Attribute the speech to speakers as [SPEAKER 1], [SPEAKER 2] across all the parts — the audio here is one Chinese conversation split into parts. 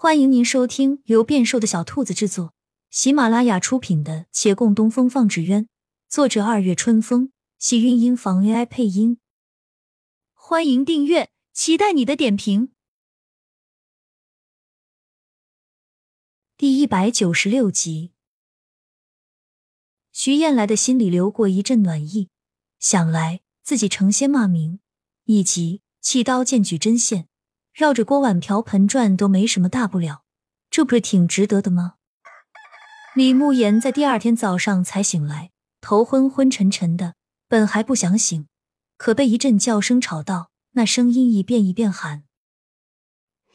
[SPEAKER 1] 欢迎您收听由变瘦的小兔子制作、喜马拉雅出品的《且共东风放纸鸢》，作者二月春风，喜韵音房 AI 配音。欢迎订阅，期待你的点评。第一百九十六集，徐燕来的心里流过一阵暖意，想来自己成仙骂名，以及弃刀剑举针线。绕着锅碗瓢盆转都没什么大不了，这不是挺值得的吗？李慕言在第二天早上才醒来，头昏昏沉沉的，本还不想醒，可被一阵叫声吵到，那声音一遍一遍喊：“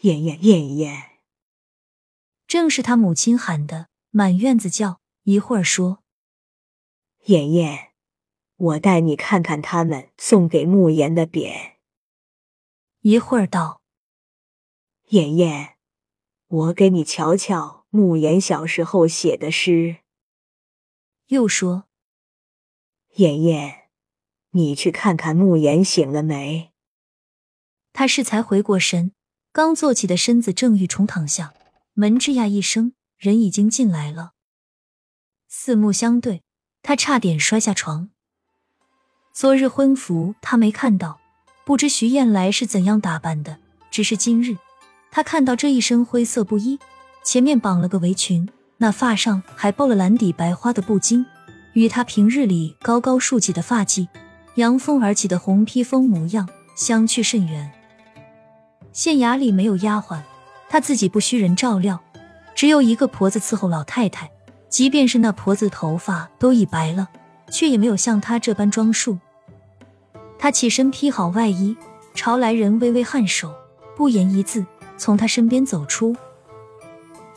[SPEAKER 2] 燕燕燕燕。”
[SPEAKER 1] 正是他母亲喊的，满院子叫。一会儿说：“
[SPEAKER 2] 燕燕，我带你看看他们送给慕言的匾。”
[SPEAKER 1] 一会儿道。
[SPEAKER 2] 妍妍，我给你瞧瞧慕言小时候写的诗。
[SPEAKER 1] 又说：“
[SPEAKER 2] 妍妍，你去看看慕言醒了没？”
[SPEAKER 1] 他是才回过神，刚坐起的身子正欲重躺下，门吱呀一声，人已经进来了。四目相对，他差点摔下床。昨日婚服他没看到，不知徐燕来是怎样打扮的，只是今日。他看到这一身灰色布衣，前面绑了个围裙，那发上还包了蓝底白花的布巾，与他平日里高高竖起的发髻、扬风而起的红披风模样相去甚远。县衙里没有丫鬟，他自己不需人照料，只有一个婆子伺候老太太。即便是那婆子头发都已白了，却也没有像他这般装束。他起身披好外衣，朝来人微微颔首，不言一字。从他身边走出，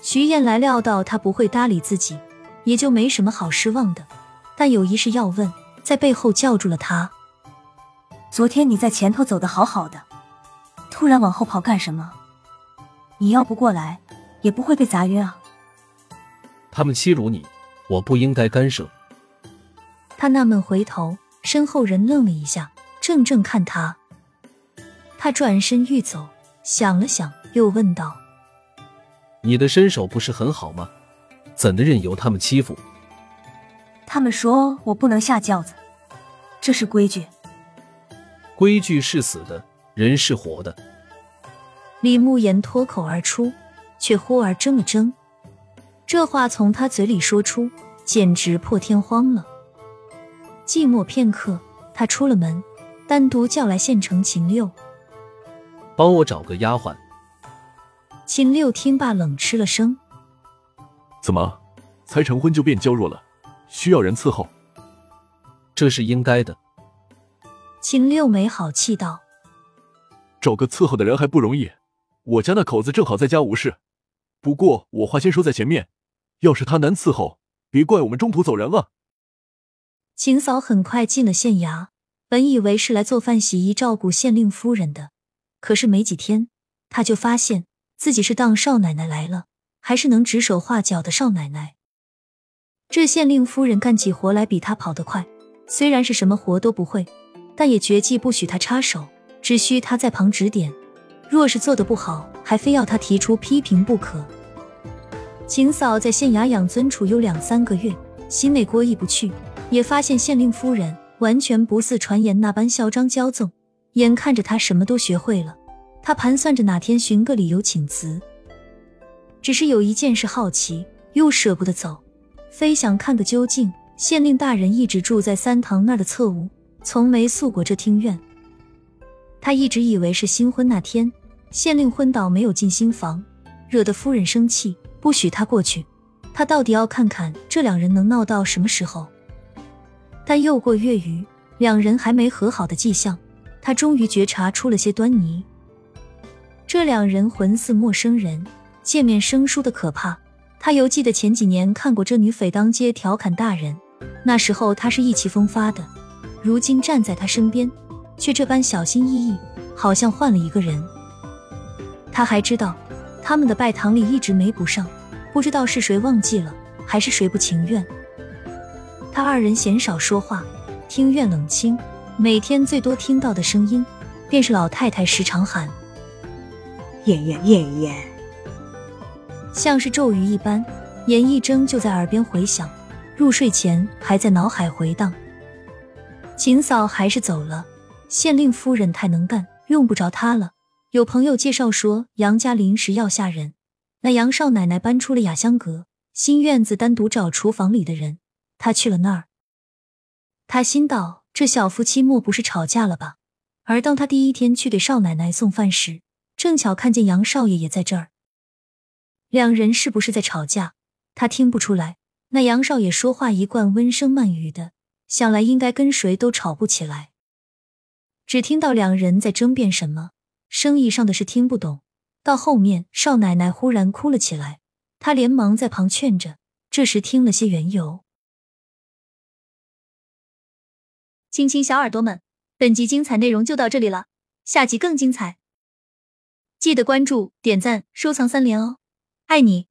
[SPEAKER 1] 徐燕来料到他不会搭理自己，也就没什么好失望的。但有一事要问，在背后叫住了他。
[SPEAKER 3] 昨天你在前头走的好好的，突然往后跑干什么？你要不过来，也不会被砸晕啊。
[SPEAKER 4] 他们欺辱你，我不应该干涉。
[SPEAKER 1] 他纳闷回头，身后人愣了一下，怔怔看他。他转身欲走，想了想。又问道：“
[SPEAKER 4] 你的身手不是很好吗？怎的任由他们欺负？”
[SPEAKER 3] 他们说我不能下轿子，这是规矩。
[SPEAKER 4] 规矩是死的，人是活的。
[SPEAKER 1] 李慕言脱口而出，却忽而怔了怔。这话从他嘴里说出，简直破天荒了。寂寞片刻，他出了门，单独叫来县城秦六，
[SPEAKER 4] 帮我找个丫鬟。
[SPEAKER 1] 秦六听罢，冷吃了声：“
[SPEAKER 5] 怎么，才成婚就变娇弱了？需要人伺候？
[SPEAKER 4] 这是应该的。”
[SPEAKER 1] 秦六没好气道：“
[SPEAKER 5] 找个伺候的人还不容易？我家那口子正好在家无事。不过我话先说在前面，要是他难伺候，别怪我们中途走人了。”
[SPEAKER 1] 秦嫂很快进了县衙，本以为是来做饭、洗衣、照顾县令夫人的，可是没几天，她就发现。自己是当少奶奶来了，还是能指手画脚的少奶奶？这县令夫人干起活来比她跑得快，虽然是什么活都不会，但也绝技不许她插手，只需她在旁指点。若是做的不好，还非要她提出批评不可。秦嫂在县衙养尊处优两三个月，心内过意不去，也发现县令夫人完全不似传言那般嚣张骄纵，眼看着她什么都学会了。他盘算着哪天寻个理由请辞，只是有一件事好奇，又舍不得走，非想看个究竟。县令大人一直住在三堂那儿的侧屋，从没宿过这厅院。他一直以为是新婚那天，县令昏倒没有进新房，惹得夫人生气，不许他过去。他到底要看看这两人能闹到什么时候。但又过月余，两人还没和好的迹象，他终于觉察出了些端倪。这两人魂似陌生人，见面生疏的可怕。他犹记得前几年看过这女匪当街调侃大人，那时候他是意气风发的，如今站在他身边，却这般小心翼翼，好像换了一个人。他还知道他们的拜堂礼一直没补上，不知道是谁忘记了，还是谁不情愿。他二人鲜少说话，庭院冷清，每天最多听到的声音，便是老太太时常喊。
[SPEAKER 2] 燕燕燕燕，
[SPEAKER 1] 像是咒语一般，严一睁就在耳边回响，入睡前还在脑海回荡。秦嫂还是走了，县令夫人太能干，用不着她了。有朋友介绍说杨家临时要下人，那杨少奶奶搬出了雅香阁，新院子单独找厨房里的人，她去了那儿。他心道：这小夫妻莫不是吵架了吧？而当他第一天去给少奶奶送饭时，正巧看见杨少爷也在这儿。两人是不是在吵架？他听不出来。那杨少爷说话一贯温声慢语的，想来应该跟谁都吵不起来。只听到两人在争辩什么，生意上的事听不懂。到后面，少奶奶忽然哭了起来，他连忙在旁劝着。这时听了些缘由。
[SPEAKER 6] 亲亲小耳朵们，本集精彩内容就到这里了，下集更精彩，记得关注、点赞、收藏三连哦，爱你！